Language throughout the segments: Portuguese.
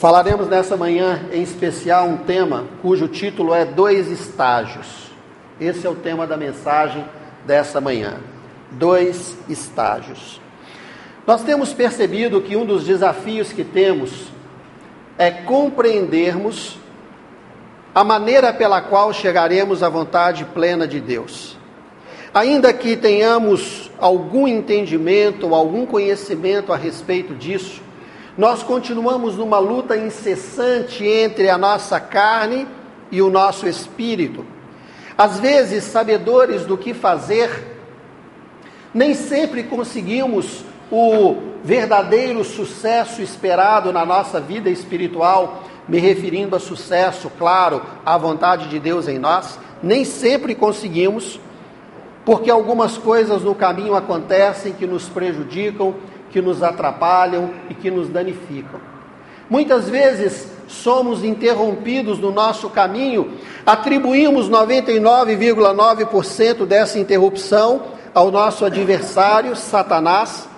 Falaremos nessa manhã em especial um tema cujo título é Dois Estágios. Esse é o tema da mensagem dessa manhã. Dois estágios. Nós temos percebido que um dos desafios que temos é compreendermos a maneira pela qual chegaremos à vontade plena de Deus. Ainda que tenhamos algum entendimento, algum conhecimento a respeito disso, nós continuamos numa luta incessante entre a nossa carne e o nosso espírito. Às vezes, sabedores do que fazer, nem sempre conseguimos o verdadeiro sucesso esperado na nossa vida espiritual, me referindo a sucesso, claro, à vontade de Deus em nós, nem sempre conseguimos, porque algumas coisas no caminho acontecem que nos prejudicam, que nos atrapalham e que nos danificam. Muitas vezes somos interrompidos no nosso caminho, atribuímos 99,9% dessa interrupção ao nosso adversário, Satanás,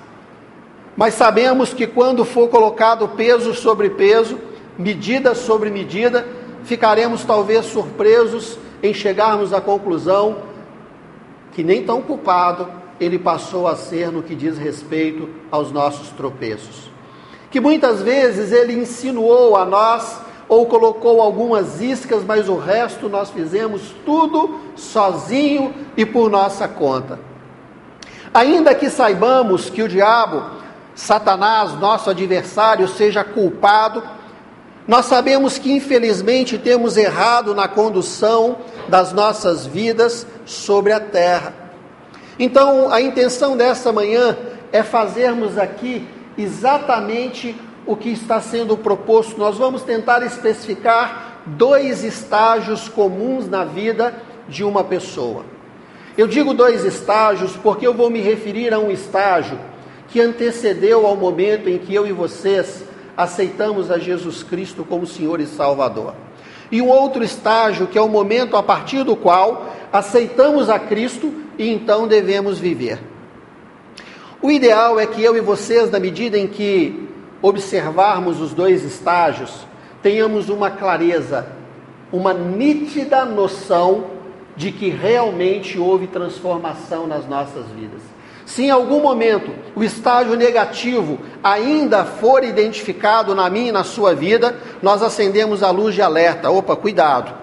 mas sabemos que quando for colocado peso sobre peso, medida sobre medida, ficaremos talvez surpresos em chegarmos à conclusão que nem tão culpado ele passou a ser no que diz respeito aos nossos tropeços. Que muitas vezes ele insinuou a nós ou colocou algumas iscas, mas o resto nós fizemos tudo sozinho e por nossa conta. Ainda que saibamos que o diabo, Satanás, nosso adversário, seja culpado, nós sabemos que infelizmente temos errado na condução das nossas vidas sobre a terra. Então, a intenção dessa manhã é fazermos aqui exatamente o que está sendo proposto. Nós vamos tentar especificar dois estágios comuns na vida de uma pessoa. Eu digo dois estágios porque eu vou me referir a um estágio que antecedeu ao momento em que eu e vocês aceitamos a Jesus Cristo como Senhor e Salvador. E um outro estágio que é o momento a partir do qual aceitamos a Cristo e então devemos viver. O ideal é que eu e vocês, na medida em que observarmos os dois estágios, tenhamos uma clareza, uma nítida noção de que realmente houve transformação nas nossas vidas. Se em algum momento o estágio negativo ainda for identificado na minha e na sua vida, nós acendemos a luz de alerta. Opa, cuidado.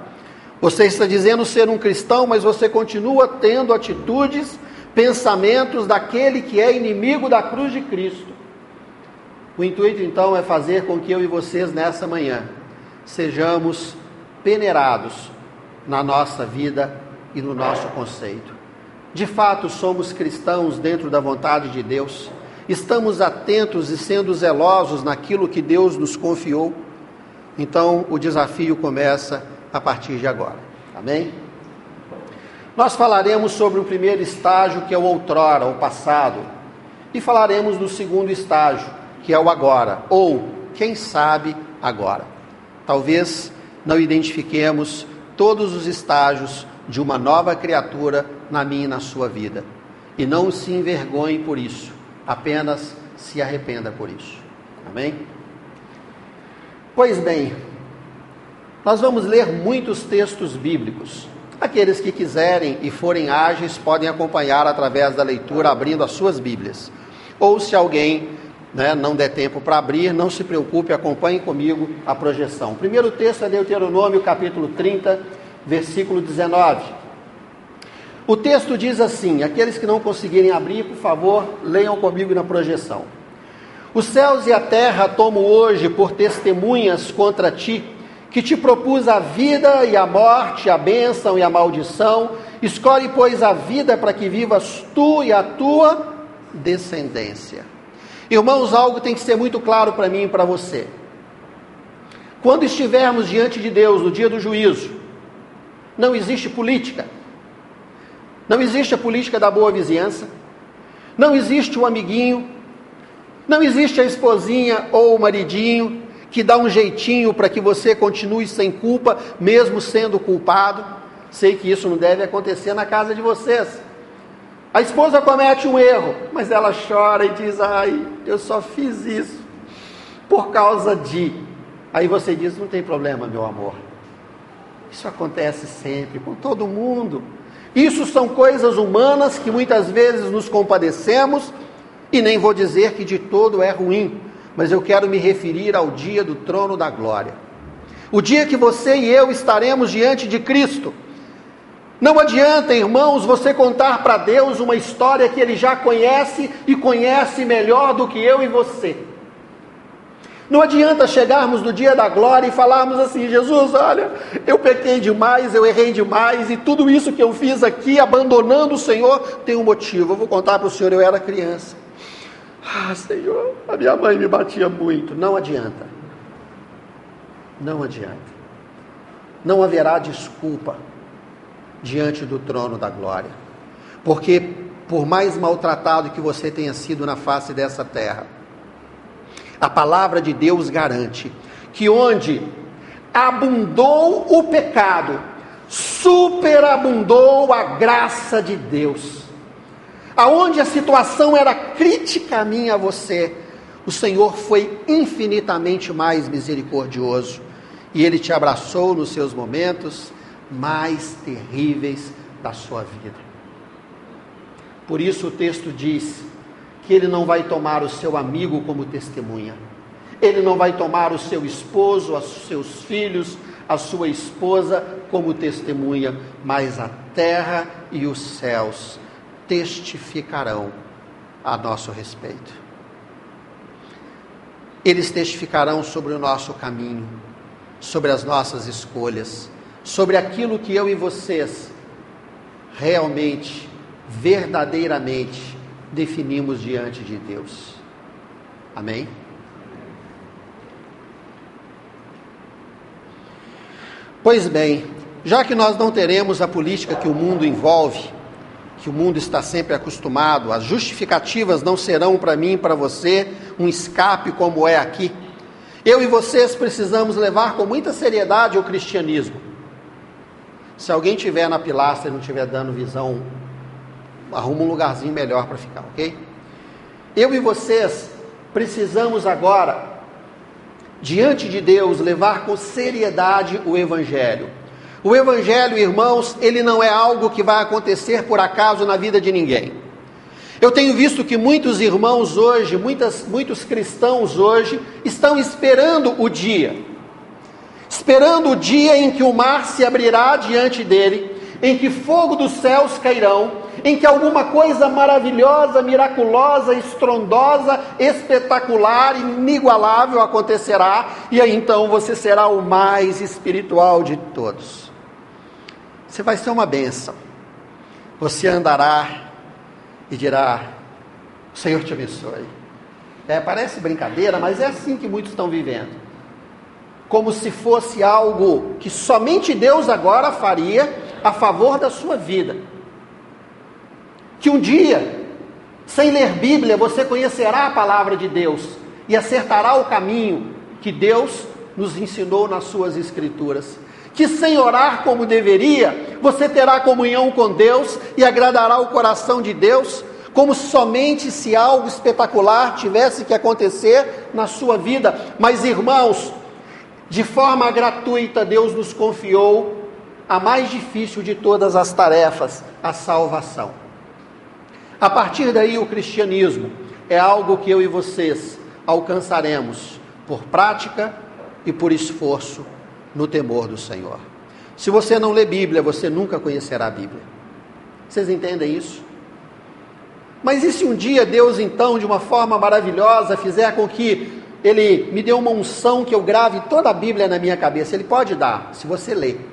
Você está dizendo ser um cristão, mas você continua tendo atitudes, pensamentos daquele que é inimigo da cruz de Cristo. O intuito então é fazer com que eu e vocês nessa manhã sejamos peneirados na nossa vida e no nosso conceito. De fato, somos cristãos dentro da vontade de Deus. Estamos atentos e sendo zelosos naquilo que Deus nos confiou. Então, o desafio começa a partir de agora. Amém? Nós falaremos sobre o primeiro estágio, que é o outrora, o passado, e falaremos do segundo estágio, que é o agora, ou, quem sabe, agora. Talvez não identifiquemos todos os estágios de uma nova criatura na minha e na sua vida. E não se envergonhe por isso, apenas se arrependa por isso. Amém? Pois bem, nós vamos ler muitos textos bíblicos. Aqueles que quiserem e forem ágeis podem acompanhar através da leitura, abrindo as suas Bíblias. Ou se alguém né, não der tempo para abrir, não se preocupe, acompanhe comigo a projeção. O primeiro texto é Deuteronômio, capítulo 30, versículo 19. O texto diz assim: aqueles que não conseguirem abrir, por favor, leiam comigo na projeção. Os céus e a terra tomo hoje por testemunhas contra ti que te propus a vida e a morte, a bênção e a maldição. Escolhe, pois, a vida para que vivas tu e a tua descendência. Irmãos, algo tem que ser muito claro para mim e para você. Quando estivermos diante de Deus no dia do juízo, não existe política. Não existe a política da boa vizinhança. Não existe o amiguinho. Não existe a esposinha ou o maridinho que dá um jeitinho para que você continue sem culpa, mesmo sendo culpado. Sei que isso não deve acontecer na casa de vocês. A esposa comete um erro, mas ela chora e diz: Ai, eu só fiz isso por causa de. Aí você diz: não tem problema, meu amor. Isso acontece sempre, com todo mundo. Isso são coisas humanas que muitas vezes nos compadecemos, e nem vou dizer que de todo é ruim, mas eu quero me referir ao dia do trono da glória. O dia que você e eu estaremos diante de Cristo. Não adianta, irmãos, você contar para Deus uma história que Ele já conhece e conhece melhor do que eu e você. Não adianta chegarmos no dia da glória e falarmos assim: Jesus, olha, eu pequei demais, eu errei demais, e tudo isso que eu fiz aqui, abandonando o Senhor, tem um motivo. Eu vou contar para o Senhor: eu era criança. Ah, Senhor, a minha mãe me batia muito. Não adianta. Não adianta. Não haverá desculpa diante do trono da glória. Porque, por mais maltratado que você tenha sido na face dessa terra, a palavra de Deus garante que onde abundou o pecado, superabundou a graça de Deus. Aonde a situação era crítica a mim a você, o Senhor foi infinitamente mais misericordioso e ele te abraçou nos seus momentos mais terríveis da sua vida. Por isso o texto diz: que ele não vai tomar o seu amigo como testemunha. Ele não vai tomar o seu esposo, os seus filhos, a sua esposa como testemunha, mas a terra e os céus testificarão a nosso respeito. Eles testificarão sobre o nosso caminho, sobre as nossas escolhas, sobre aquilo que eu e vocês realmente, verdadeiramente definimos diante de Deus. Amém? Pois bem, já que nós não teremos a política que o mundo envolve, que o mundo está sempre acostumado, as justificativas não serão para mim e para você um escape como é aqui. Eu e vocês precisamos levar com muita seriedade o cristianismo. Se alguém tiver na pilastra e não estiver dando visão arruma um lugarzinho melhor para ficar, ok? Eu e vocês precisamos agora, diante de Deus, levar com seriedade o Evangelho. O Evangelho, irmãos, ele não é algo que vai acontecer por acaso na vida de ninguém. Eu tenho visto que muitos irmãos hoje, muitas, muitos cristãos hoje, estão esperando o dia, esperando o dia em que o mar se abrirá diante dele, em que fogo dos céus cairão em que alguma coisa maravilhosa, miraculosa, estrondosa, espetacular, inigualável acontecerá, e aí então você será o mais espiritual de todos. Você vai ser uma bênção. Você andará e dirá: O Senhor te abençoe. É, parece brincadeira, mas é assim que muitos estão vivendo. Como se fosse algo que somente Deus agora faria a favor da sua vida que um dia, sem ler Bíblia, você conhecerá a palavra de Deus e acertará o caminho que Deus nos ensinou nas suas Escrituras. Que sem orar como deveria, você terá comunhão com Deus e agradará o coração de Deus, como somente se algo espetacular tivesse que acontecer na sua vida. Mas, irmãos, de forma gratuita, Deus nos confiou a mais difícil de todas as tarefas, a salvação. A partir daí, o cristianismo é algo que eu e vocês alcançaremos por prática e por esforço no temor do Senhor. Se você não lê Bíblia, você nunca conhecerá a Bíblia. Vocês entendem isso? Mas e se um dia Deus, então, de uma forma maravilhosa, fizer com que Ele me dê uma unção que eu grave toda a Bíblia na minha cabeça? Ele pode dar, se você ler.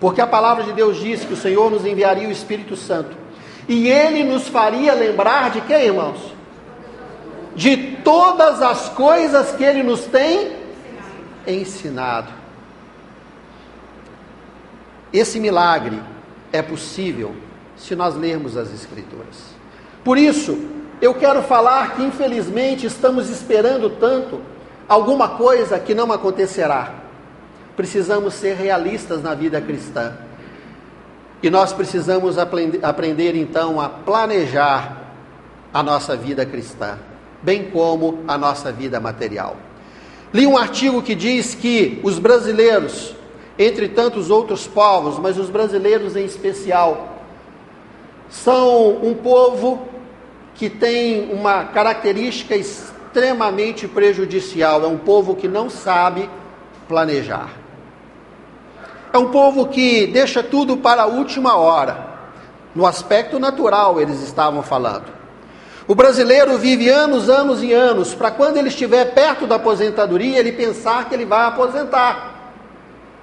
Porque a palavra de Deus diz que o Senhor nos enviaria o Espírito Santo e ele nos faria lembrar de quê, irmãos? De todas as coisas que ele nos tem ensinado. Esse milagre é possível se nós lermos as Escrituras. Por isso, eu quero falar que infelizmente estamos esperando tanto alguma coisa que não acontecerá. Precisamos ser realistas na vida cristã. E nós precisamos aprender então a planejar a nossa vida cristã, bem como a nossa vida material. Li um artigo que diz que os brasileiros, entre tantos outros povos, mas os brasileiros em especial, são um povo que tem uma característica extremamente prejudicial, é um povo que não sabe planejar. É um povo que deixa tudo para a última hora. No aspecto natural, eles estavam falando. O brasileiro vive anos, anos e anos, para quando ele estiver perto da aposentadoria, ele pensar que ele vai aposentar.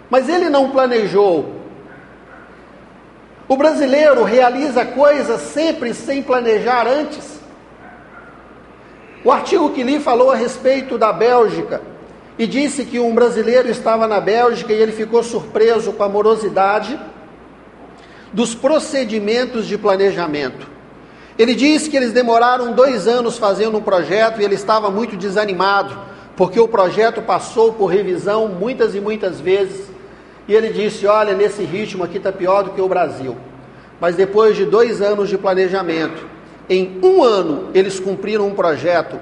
Mas ele não planejou. O brasileiro realiza coisas sempre sem planejar antes. O artigo que li falou a respeito da Bélgica e disse que um brasileiro estava na Bélgica e ele ficou surpreso com a morosidade dos procedimentos de planejamento. Ele diz que eles demoraram dois anos fazendo um projeto e ele estava muito desanimado, porque o projeto passou por revisão muitas e muitas vezes. E ele disse: Olha, nesse ritmo aqui está pior do que o Brasil. Mas depois de dois anos de planejamento, em um ano eles cumpriram um projeto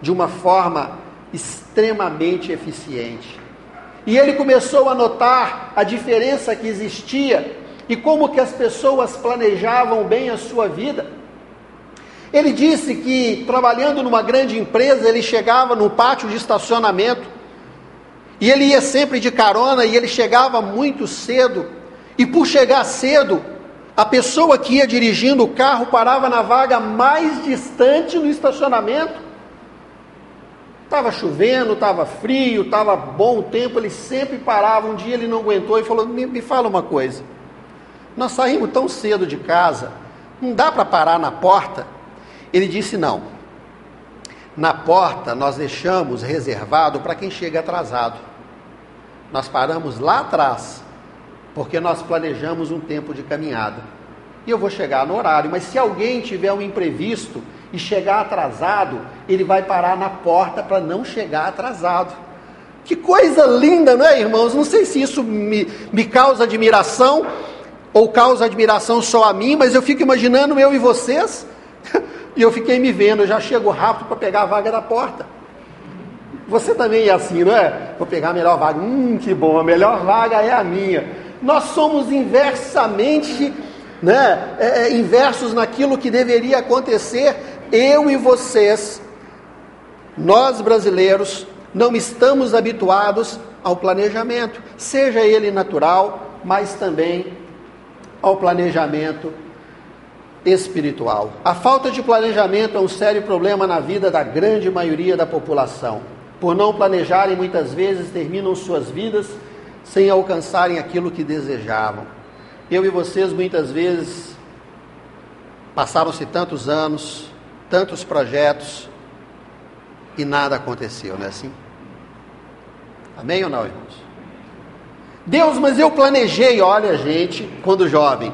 de uma forma extremamente eficiente. E ele começou a notar a diferença que existia e como que as pessoas planejavam bem a sua vida. Ele disse que trabalhando numa grande empresa, ele chegava no pátio de estacionamento e ele ia sempre de carona e ele chegava muito cedo. E por chegar cedo, a pessoa que ia dirigindo o carro parava na vaga mais distante no estacionamento. Estava chovendo, estava frio, estava bom o tempo, ele sempre parava. Um dia ele não aguentou e falou: me, me fala uma coisa. Nós saímos tão cedo de casa, não dá para parar na porta ele disse: não. Na porta nós deixamos reservado para quem chega atrasado. Nós paramos lá atrás, porque nós planejamos um tempo de caminhada. E eu vou chegar no horário, mas se alguém tiver um imprevisto e chegar atrasado, ele vai parar na porta para não chegar atrasado. Que coisa linda, não é, irmãos? Não sei se isso me, me causa admiração ou causa admiração só a mim, mas eu fico imaginando eu e vocês e eu fiquei me vendo, eu já chego rápido para pegar a vaga da porta. Você também é assim, não é? Vou pegar a melhor vaga. Hum, que bom, a melhor vaga é a minha. Nós somos inversamente, né, é, é, inversos naquilo que deveria acontecer. Eu e vocês, nós brasileiros, não estamos habituados ao planejamento, seja ele natural, mas também ao planejamento espiritual. A falta de planejamento é um sério problema na vida da grande maioria da população. Por não planejarem, muitas vezes terminam suas vidas sem alcançarem aquilo que desejavam. Eu e vocês, muitas vezes, passaram-se tantos anos, tantos projetos e nada aconteceu, não é assim? Amém ou não, irmãos? Deus, mas eu planejei, olha, gente, quando jovem,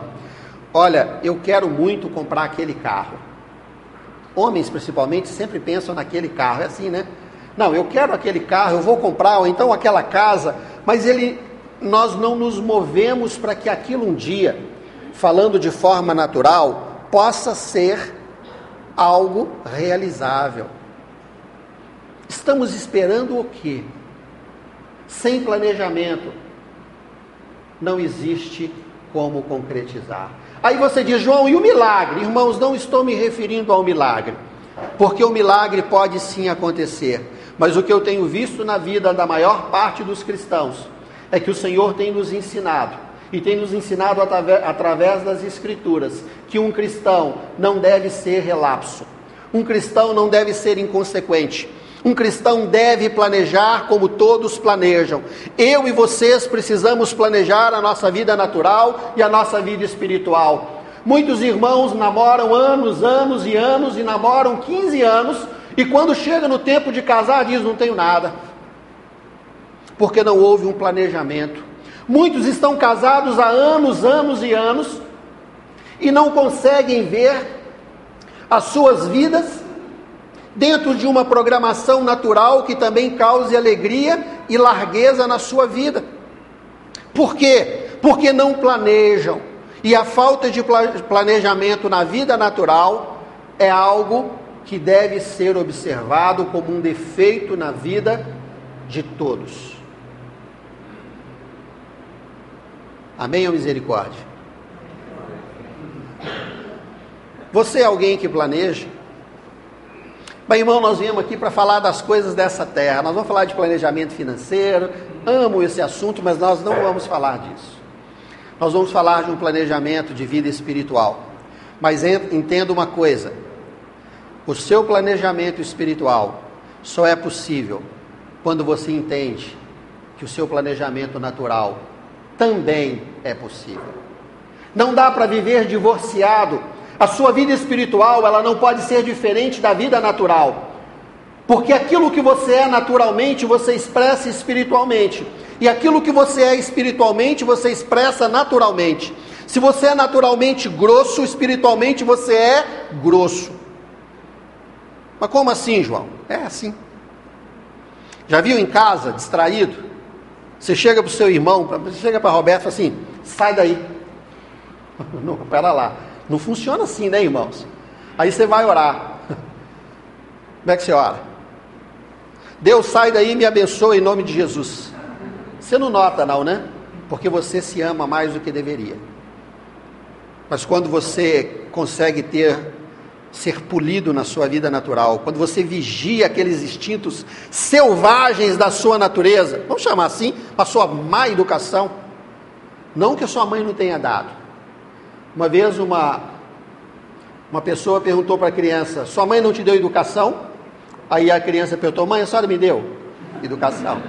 Olha, eu quero muito comprar aquele carro. Homens, principalmente, sempre pensam naquele carro. É assim, né? Não, eu quero aquele carro, eu vou comprar, ou então aquela casa, mas ele, nós não nos movemos para que aquilo um dia, falando de forma natural, possa ser algo realizável. Estamos esperando o quê? Sem planejamento, não existe como concretizar. Aí você diz, João, e o milagre? Irmãos, não estou me referindo ao milagre, porque o milagre pode sim acontecer, mas o que eu tenho visto na vida da maior parte dos cristãos é que o Senhor tem nos ensinado, e tem nos ensinado através das Escrituras, que um cristão não deve ser relapso, um cristão não deve ser inconsequente. Um cristão deve planejar como todos planejam. Eu e vocês precisamos planejar a nossa vida natural e a nossa vida espiritual. Muitos irmãos namoram anos, anos e anos e namoram 15 anos e quando chega no tempo de casar diz não tenho nada. Porque não houve um planejamento. Muitos estão casados há anos, anos e anos e não conseguem ver as suas vidas dentro de uma programação natural que também cause alegria e largueza na sua vida. Por quê? Porque não planejam. E a falta de planejamento na vida natural é algo que deve ser observado como um defeito na vida de todos. Amém ou misericórdia? Você é alguém que planeja? Bem, irmão, nós viemos aqui para falar das coisas dessa terra. Nós vamos falar de planejamento financeiro. Amo esse assunto, mas nós não vamos falar disso. Nós vamos falar de um planejamento de vida espiritual. Mas entenda uma coisa: o seu planejamento espiritual só é possível quando você entende que o seu planejamento natural também é possível. Não dá para viver divorciado. A sua vida espiritual, ela não pode ser diferente da vida natural. Porque aquilo que você é naturalmente, você expressa espiritualmente. E aquilo que você é espiritualmente, você expressa naturalmente. Se você é naturalmente grosso, espiritualmente você é grosso. Mas como assim, João? É assim. Já viu em casa, distraído? Você chega para o seu irmão, você chega para Roberto e fala assim: sai daí. Não, pera lá. Não funciona assim, né, irmãos? Aí você vai orar. Como é que você ora? Deus sai daí e me abençoa em nome de Jesus. Você não nota, não, né? Porque você se ama mais do que deveria. Mas quando você consegue ter ser polido na sua vida natural, quando você vigia aqueles instintos selvagens da sua natureza, vamos chamar assim, a sua má educação, não que a sua mãe não tenha dado. Uma vez uma uma pessoa perguntou para a criança: "Sua mãe não te deu educação?" Aí a criança perguntou: "Mãe, a senhora me deu educação?"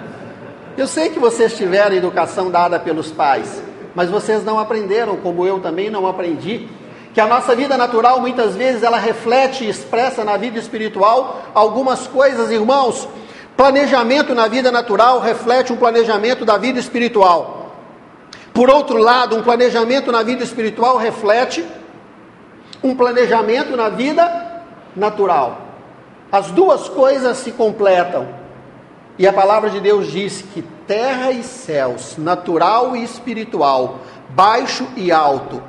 Eu sei que vocês tiveram educação dada pelos pais, mas vocês não aprenderam, como eu também não aprendi que a nossa vida natural muitas vezes ela reflete e expressa na vida espiritual algumas coisas, irmãos. Planejamento na vida natural reflete um planejamento da vida espiritual. Por outro lado, um planejamento na vida espiritual reflete um planejamento na vida natural. As duas coisas se completam. E a palavra de Deus diz que terra e céus, natural e espiritual, baixo e alto,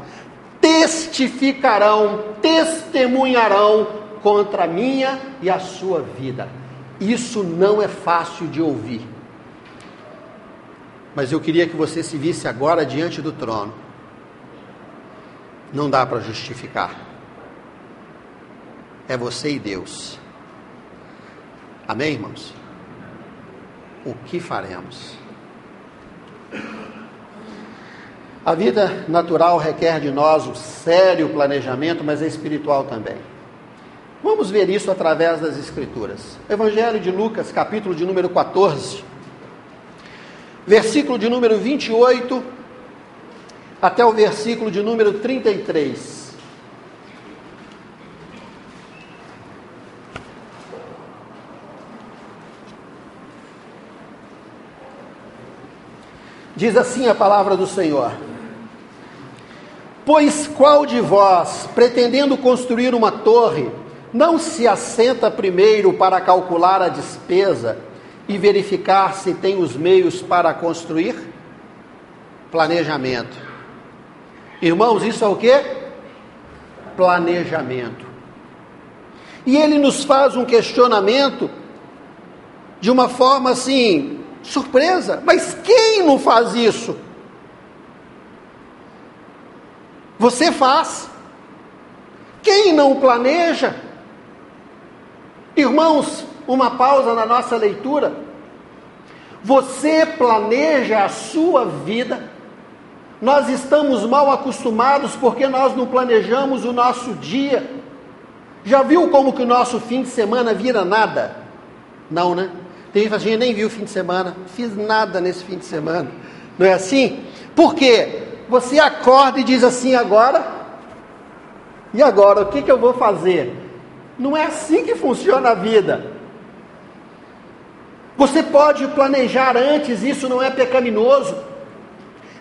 testificarão, testemunharão contra a minha e a sua vida. Isso não é fácil de ouvir. Mas eu queria que você se visse agora diante do trono. Não dá para justificar. É você e Deus. Amém, irmãos? O que faremos? A vida natural requer de nós um sério planejamento, mas é espiritual também. Vamos ver isso através das Escrituras. Evangelho de Lucas, capítulo de número 14, versículo de número 28 até o versículo de número 33. Diz assim a palavra do Senhor. Pois qual de vós, pretendendo construir uma torre, não se assenta primeiro para calcular a despesa e verificar se tem os meios para construir? Planejamento. Irmãos, isso é o que? Planejamento. E ele nos faz um questionamento de uma forma assim, surpresa. Mas quem não faz isso? Você faz. Quem não planeja? Irmãos, uma pausa na nossa leitura. Você planeja a sua vida. Nós estamos mal acostumados porque nós não planejamos o nosso dia. Já viu como que o nosso fim de semana vira nada? Não, né? Tem gente que assim, nem viu o fim de semana, fiz nada nesse fim de semana. Não é assim? Por quê? Você acorda e diz assim: agora, e agora, o que, que eu vou fazer? Não é assim que funciona a vida. Você pode planejar antes, isso não é pecaminoso.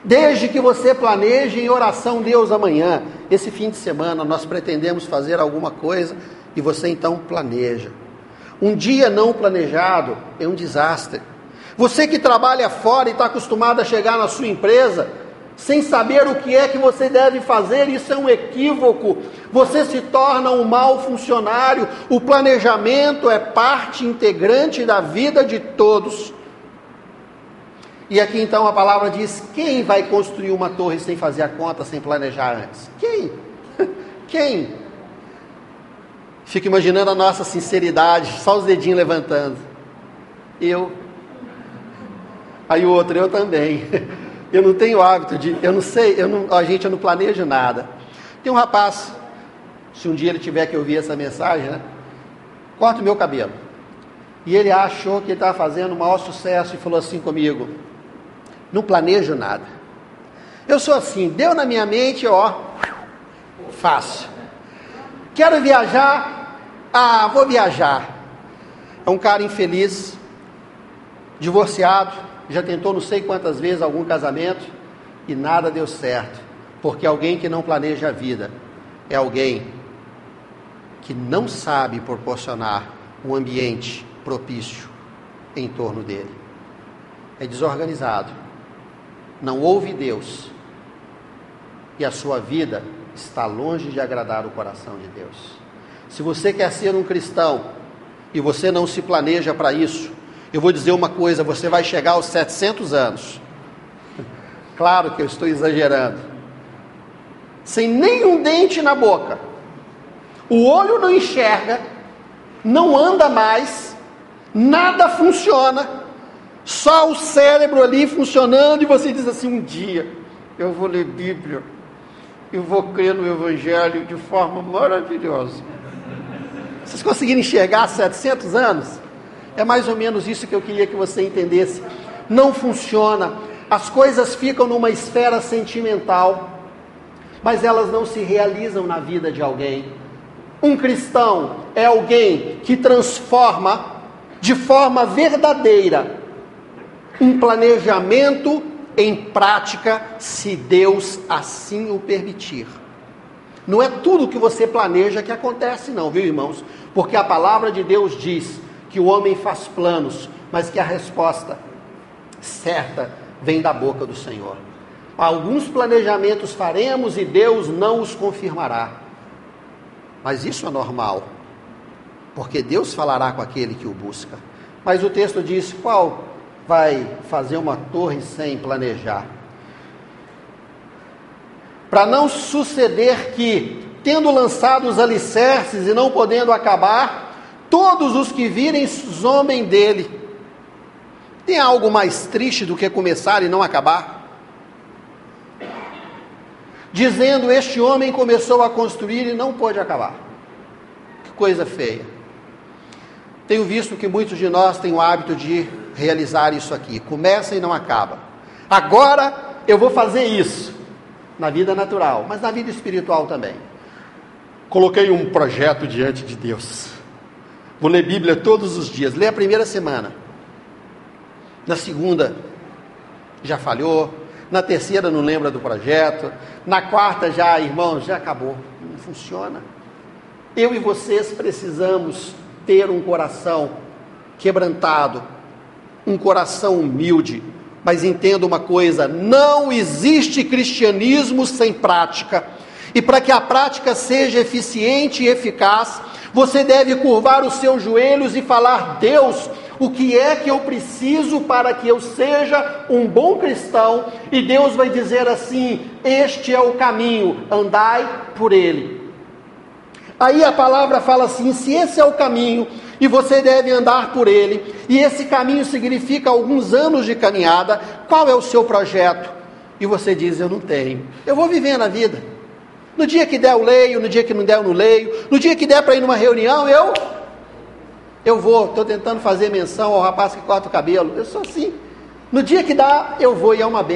Desde que você planeje em oração, Deus, amanhã, esse fim de semana, nós pretendemos fazer alguma coisa e você então planeja. Um dia não planejado é um desastre. Você que trabalha fora e está acostumado a chegar na sua empresa, sem saber o que é que você deve fazer, isso é um equívoco. Você se torna um mau funcionário. O planejamento é parte integrante da vida de todos. E aqui então a palavra diz: quem vai construir uma torre sem fazer a conta, sem planejar antes? Quem? Quem? Fico imaginando a nossa sinceridade, só os dedinhos levantando. Eu. Aí o outro, eu também. Eu não tenho hábito de, eu não sei, eu não, a gente eu não planejo nada. Tem um rapaz, se um dia ele tiver que ouvir essa mensagem, né? Corta o meu cabelo. E ele achou que ele estava fazendo o maior sucesso e falou assim comigo: não planejo nada. Eu sou assim, deu na minha mente, ó, fácil. Quero viajar, ah, vou viajar. É um cara infeliz, divorciado, já tentou não sei quantas vezes algum casamento e nada deu certo, porque alguém que não planeja a vida é alguém que não sabe proporcionar um ambiente propício em torno dele. É desorganizado, não ouve Deus e a sua vida está longe de agradar o coração de Deus. Se você quer ser um cristão e você não se planeja para isso, eu vou dizer uma coisa: você vai chegar aos 700 anos. Claro que eu estou exagerando. Sem nenhum dente na boca. O olho não enxerga, não anda mais, nada funciona só o cérebro ali funcionando e você diz assim: um dia eu vou ler Bíblia, eu vou crer no Evangelho de forma maravilhosa. Vocês conseguiram enxergar 700 anos? É mais ou menos isso que eu queria que você entendesse. Não funciona. As coisas ficam numa esfera sentimental, mas elas não se realizam na vida de alguém. Um cristão é alguém que transforma de forma verdadeira um planejamento em prática, se Deus assim o permitir. Não é tudo que você planeja que acontece, não, viu, irmãos? Porque a palavra de Deus diz que o homem faz planos, mas que a resposta certa vem da boca do Senhor. Alguns planejamentos faremos e Deus não os confirmará. Mas isso é normal, porque Deus falará com aquele que o busca. Mas o texto diz: qual vai fazer uma torre sem planejar. Para não suceder que, tendo lançado os alicerces e não podendo acabar, todos os que virem zombem dele. Tem algo mais triste do que começar e não acabar? Dizendo: Este homem começou a construir e não pôde acabar. Que coisa feia. Tenho visto que muitos de nós têm o hábito de realizar isso aqui. Começa e não acaba. Agora eu vou fazer isso na vida natural, mas na vida espiritual também. Coloquei um projeto diante de Deus. Vou ler Bíblia todos os dias. Lê a primeira semana. Na segunda, já falhou. Na terceira, não lembra do projeto. Na quarta, já, irmãos, já acabou. Não funciona. Eu e vocês precisamos ter um coração quebrantado, um coração humilde. Mas entenda uma coisa: não existe cristianismo sem prática. E para que a prática seja eficiente e eficaz, você deve curvar os seus joelhos e falar: Deus, o que é que eu preciso para que eu seja um bom cristão? E Deus vai dizer assim: Este é o caminho, andai por ele. Aí a palavra fala assim: se esse é o caminho e você deve andar por ele, e esse caminho significa alguns anos de caminhada, qual é o seu projeto? E você diz: Eu não tenho, eu vou viver na vida. No dia que der, eu leio, no dia que não der, eu não leio, no dia que der para ir numa reunião, eu. Eu vou, estou tentando fazer menção ao rapaz que corta o cabelo, eu sou assim. No dia que dá, eu vou e é uma benção.